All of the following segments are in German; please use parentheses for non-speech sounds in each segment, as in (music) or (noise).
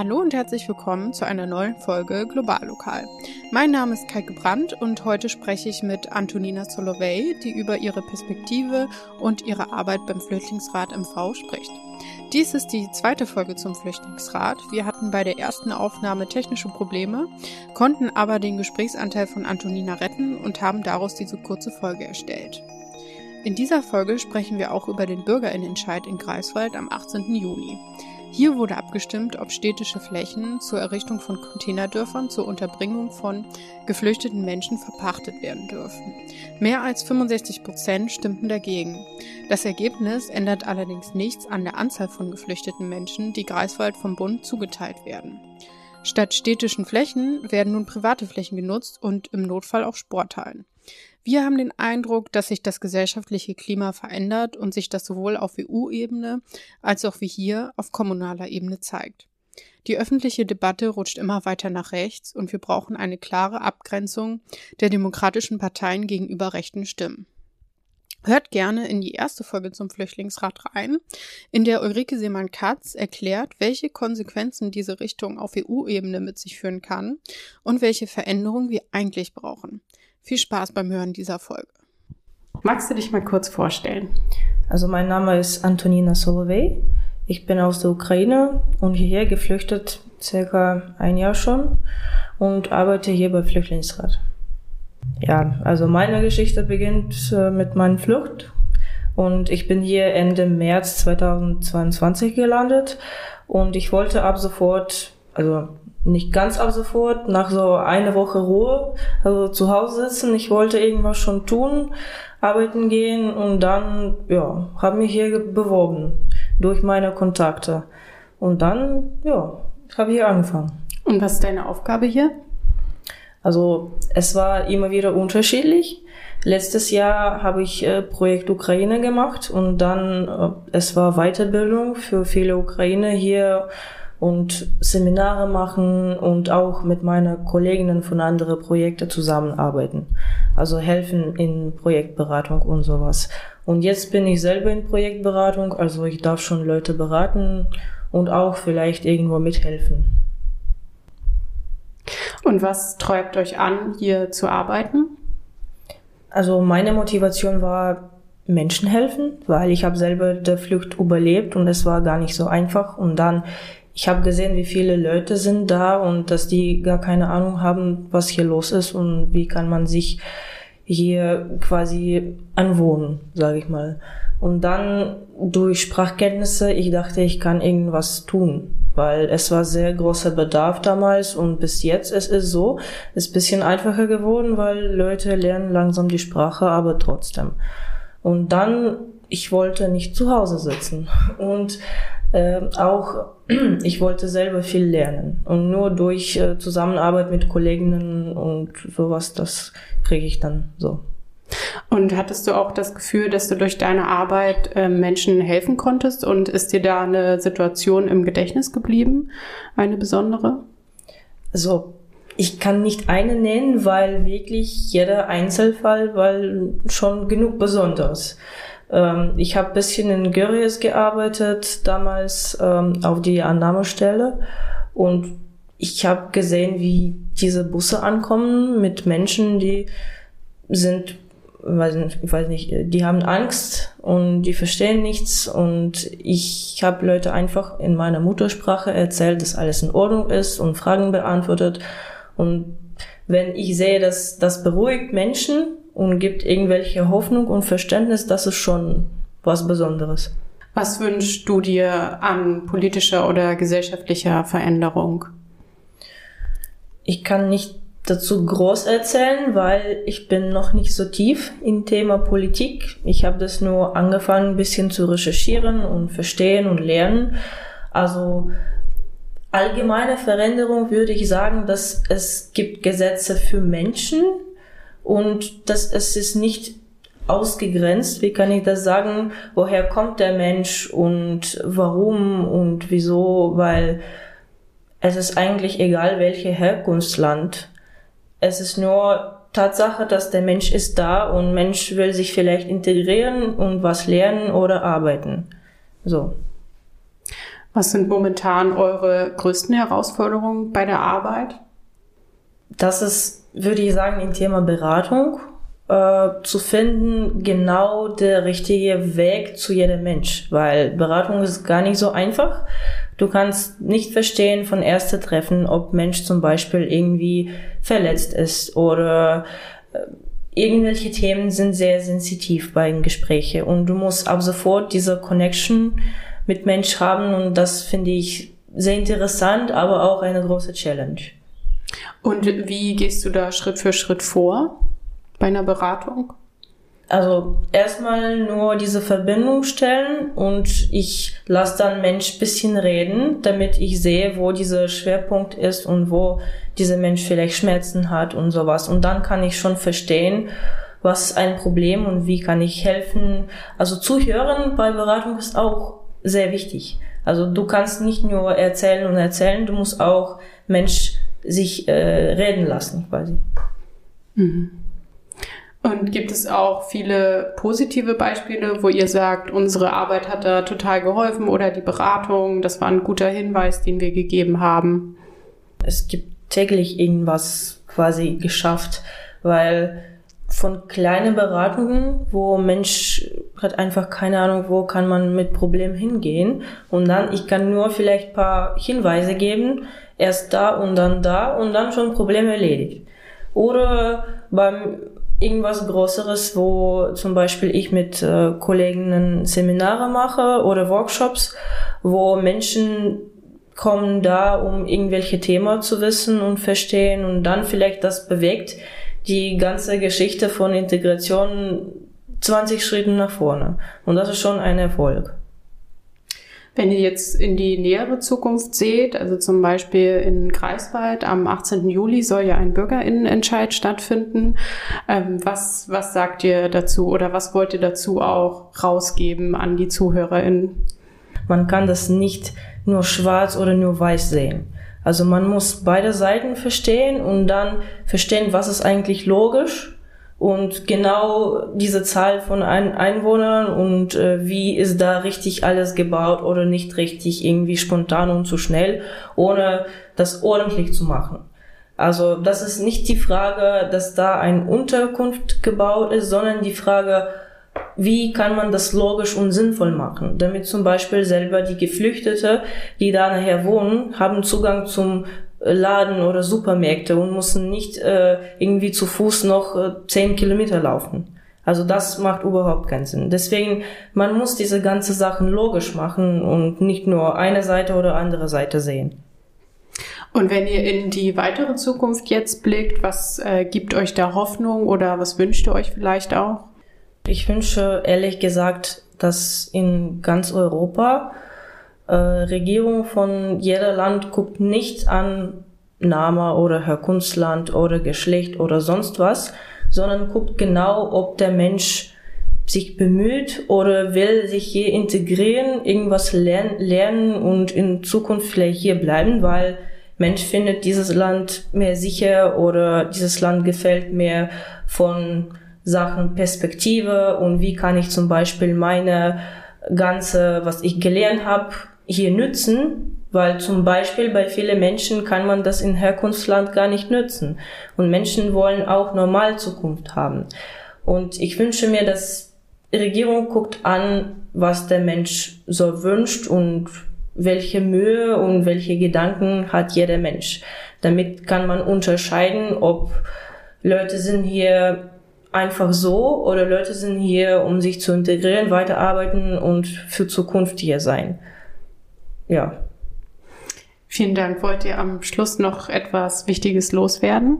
Hallo und herzlich willkommen zu einer neuen Folge Global Lokal. Mein Name ist Kaike Brandt und heute spreche ich mit Antonina Solovey, die über ihre Perspektive und ihre Arbeit beim Flüchtlingsrat MV spricht. Dies ist die zweite Folge zum Flüchtlingsrat. Wir hatten bei der ersten Aufnahme technische Probleme, konnten aber den Gesprächsanteil von Antonina retten und haben daraus diese kurze Folge erstellt. In dieser Folge sprechen wir auch über den Bürgerinnenentscheid in Greifswald am 18. Juni. Hier wurde abgestimmt, ob städtische Flächen zur Errichtung von Containerdörfern zur Unterbringung von geflüchteten Menschen verpachtet werden dürfen. Mehr als 65 Prozent stimmten dagegen. Das Ergebnis ändert allerdings nichts an der Anzahl von geflüchteten Menschen, die Greifswald vom Bund zugeteilt werden. Statt städtischen Flächen werden nun private Flächen genutzt und im Notfall auch Sporthallen. Wir haben den Eindruck, dass sich das gesellschaftliche Klima verändert und sich das sowohl auf EU-Ebene als auch wie hier auf kommunaler Ebene zeigt. Die öffentliche Debatte rutscht immer weiter nach rechts und wir brauchen eine klare Abgrenzung der demokratischen Parteien gegenüber rechten Stimmen. Hört gerne in die erste Folge zum Flüchtlingsrat rein, in der Ulrike Seemann-Katz erklärt, welche Konsequenzen diese Richtung auf EU-Ebene mit sich führen kann und welche Veränderungen wir eigentlich brauchen. Viel Spaß beim Hören dieser Folge. Magst du dich mal kurz vorstellen? Also mein Name ist Antonina Solovey. Ich bin aus der Ukraine und hierher geflüchtet circa ein Jahr schon und arbeite hier bei Flüchtlingsrat. Ja, also meine Geschichte beginnt äh, mit meiner Flucht und ich bin hier Ende März 2022 gelandet und ich wollte ab sofort, also nicht ganz ab sofort, nach so einer Woche Ruhe, also zu Hause sitzen. Ich wollte irgendwas schon tun, arbeiten gehen und dann, ja, habe mich hier beworben durch meine Kontakte. Und dann, ja, habe ich hier angefangen. Und was ist deine Aufgabe hier? Also es war immer wieder unterschiedlich. Letztes Jahr habe ich äh, Projekt Ukraine gemacht und dann äh, es war Weiterbildung für viele Ukraine hier und Seminare machen und auch mit meinen Kolleginnen von anderen Projekten zusammenarbeiten. Also helfen in Projektberatung und sowas. Und jetzt bin ich selber in Projektberatung, also ich darf schon Leute beraten und auch vielleicht irgendwo mithelfen. Und was treibt euch an, hier zu arbeiten? Also meine Motivation war Menschen helfen, weil ich habe selber der Flucht überlebt und es war gar nicht so einfach. Und dann ich habe gesehen, wie viele Leute sind da und dass die gar keine Ahnung haben, was hier los ist und wie kann man sich hier quasi anwohnen, sage ich mal. Und dann durch Sprachkenntnisse, ich dachte, ich kann irgendwas tun, weil es war sehr großer Bedarf damals und bis jetzt es ist so, ist bisschen einfacher geworden, weil Leute lernen langsam die Sprache, aber trotzdem. Und dann, ich wollte nicht zu Hause sitzen und äh, auch (clears throat) ich wollte selber viel lernen und nur durch äh, Zusammenarbeit mit Kolleginnen und sowas, das kriege ich dann so. Und hattest du auch das Gefühl, dass du durch deine Arbeit äh, Menschen helfen konntest und ist dir da eine Situation im Gedächtnis geblieben, eine besondere? Also ich kann nicht eine nennen, weil wirklich jeder Einzelfall war schon genug besonders. Ähm, ich habe bisschen in Gyries gearbeitet, damals ähm, auf die Annahmestelle. Und ich habe gesehen, wie diese Busse ankommen mit Menschen, die sind, weiß nicht, ich weiß nicht, die haben Angst und die verstehen nichts. Und ich habe Leute einfach in meiner Muttersprache erzählt, dass alles in Ordnung ist und Fragen beantwortet. Und wenn ich sehe, dass das beruhigt Menschen, und gibt irgendwelche Hoffnung und Verständnis, das ist schon was Besonderes. Was wünschst du dir an politischer oder gesellschaftlicher Veränderung? Ich kann nicht dazu groß erzählen, weil ich bin noch nicht so tief im Thema Politik. Ich habe das nur angefangen, ein bisschen zu recherchieren und verstehen und lernen. Also allgemeine Veränderung würde ich sagen, dass es gibt Gesetze für Menschen, und das, es ist nicht ausgegrenzt. Wie kann ich das sagen? Woher kommt der Mensch und warum und wieso? Weil es ist eigentlich egal, welche Herkunftsland. Es ist nur Tatsache, dass der Mensch ist da und Mensch will sich vielleicht integrieren und was lernen oder arbeiten. So. Was sind momentan eure größten Herausforderungen bei der Arbeit? Das ist, würde ich sagen, ein Thema Beratung äh, zu finden, genau der richtige Weg zu jedem Mensch, weil Beratung ist gar nicht so einfach. Du kannst nicht verstehen von ersten Treffen, ob Mensch zum Beispiel irgendwie verletzt ist oder äh, irgendwelche Themen sind sehr sensitiv bei den Gesprächen und du musst ab sofort diese Connection mit Mensch haben und das finde ich sehr interessant, aber auch eine große Challenge. Und wie gehst du da Schritt für Schritt vor bei einer Beratung? Also erstmal nur diese Verbindung stellen und ich lasse dann Mensch bisschen reden, damit ich sehe, wo dieser Schwerpunkt ist und wo dieser Mensch vielleicht Schmerzen hat und sowas. Und dann kann ich schon verstehen, was ein Problem und wie kann ich helfen. Also zuhören bei Beratung ist auch sehr wichtig. Also du kannst nicht nur erzählen und erzählen, du musst auch Mensch sich äh, reden lassen quasi. Mhm. Und gibt es auch viele positive Beispiele, wo ihr sagt, unsere Arbeit hat da total geholfen oder die Beratung, das war ein guter Hinweis, den wir gegeben haben? Es gibt täglich irgendwas quasi geschafft, weil von kleinen Beratungen, wo Mensch hat einfach keine Ahnung, wo kann man mit Problemen hingehen und dann ich kann nur vielleicht paar Hinweise geben, erst da und dann da und dann schon Problem erledigt. Oder beim irgendwas Größeres, wo zum Beispiel ich mit äh, Kollegen Seminare mache oder Workshops, wo Menschen kommen da, um irgendwelche Themen zu wissen und verstehen und dann vielleicht das bewegt die ganze Geschichte von Integration 20 Schritte nach vorne. Und das ist schon ein Erfolg. Wenn ihr jetzt in die nähere Zukunft seht, also zum Beispiel in Greifswald am 18. Juli soll ja ein Bürgerinnenentscheid stattfinden. Ähm, was, was sagt ihr dazu oder was wollt ihr dazu auch rausgeben an die ZuhörerInnen? Man kann das nicht nur schwarz oder nur weiß sehen. Also man muss beide Seiten verstehen und dann verstehen, was ist eigentlich logisch und genau diese Zahl von Ein Einwohnern und äh, wie ist da richtig alles gebaut oder nicht richtig, irgendwie spontan und zu schnell, ohne das ordentlich zu machen. Also das ist nicht die Frage, dass da ein Unterkunft gebaut ist, sondern die Frage, wie kann man das logisch und sinnvoll machen, damit zum Beispiel selber die Geflüchtete, die da nachher wohnen, haben Zugang zum Laden oder Supermärkte und müssen nicht äh, irgendwie zu Fuß noch äh, zehn Kilometer laufen. Also das macht überhaupt keinen Sinn. Deswegen, man muss diese ganze Sachen logisch machen und nicht nur eine Seite oder andere Seite sehen. Und wenn ihr in die weitere Zukunft jetzt blickt, was äh, gibt euch da Hoffnung oder was wünscht ihr euch vielleicht auch? Ich wünsche ehrlich gesagt, dass in ganz Europa äh, Regierung von jeder Land guckt nicht an Name oder Herkunftsland oder Geschlecht oder sonst was, sondern guckt genau, ob der Mensch sich bemüht oder will sich hier integrieren, irgendwas lernen, lernen und in Zukunft vielleicht hier bleiben, weil Mensch findet dieses Land mehr sicher oder dieses Land gefällt mir von Sachen Perspektive und wie kann ich zum Beispiel meine ganze, was ich gelernt habe, hier nützen, weil zum Beispiel bei vielen Menschen kann man das in Herkunftsland gar nicht nützen. Und Menschen wollen auch normal Zukunft haben. Und ich wünsche mir, dass die Regierung guckt an, was der Mensch so wünscht und welche Mühe und welche Gedanken hat jeder Mensch. Damit kann man unterscheiden, ob Leute sind hier einfach so oder Leute sind hier, um sich zu integrieren, weiterarbeiten und für Zukunft hier sein ja. Vielen Dank. Wollt ihr am Schluss noch etwas Wichtiges loswerden?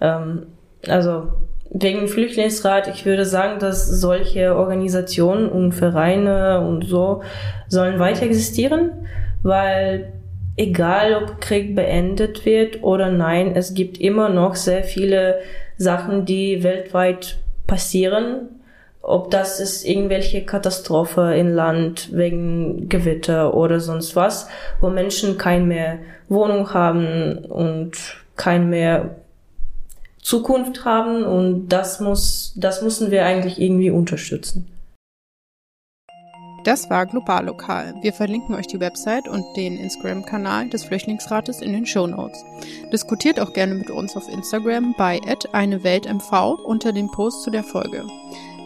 Ähm, also wegen Flüchtlingsrat, ich würde sagen, dass solche Organisationen und Vereine und so sollen weiter existieren, weil egal ob Krieg beendet wird oder nein, es gibt immer noch sehr viele Sachen, die weltweit passieren ob das ist irgendwelche Katastrophe in Land wegen Gewitter oder sonst was, wo Menschen kein mehr Wohnung haben und kein mehr Zukunft haben und das muss, das müssen wir eigentlich irgendwie unterstützen. Das war Global Lokal. Wir verlinken euch die Website und den Instagram-Kanal des Flüchtlingsrates in den Show Notes. Diskutiert auch gerne mit uns auf Instagram bei eine Welt MV unter dem Post zu der Folge.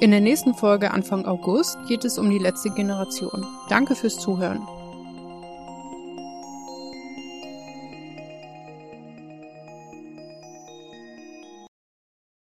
In der nächsten Folge Anfang August geht es um die letzte Generation. Danke fürs Zuhören.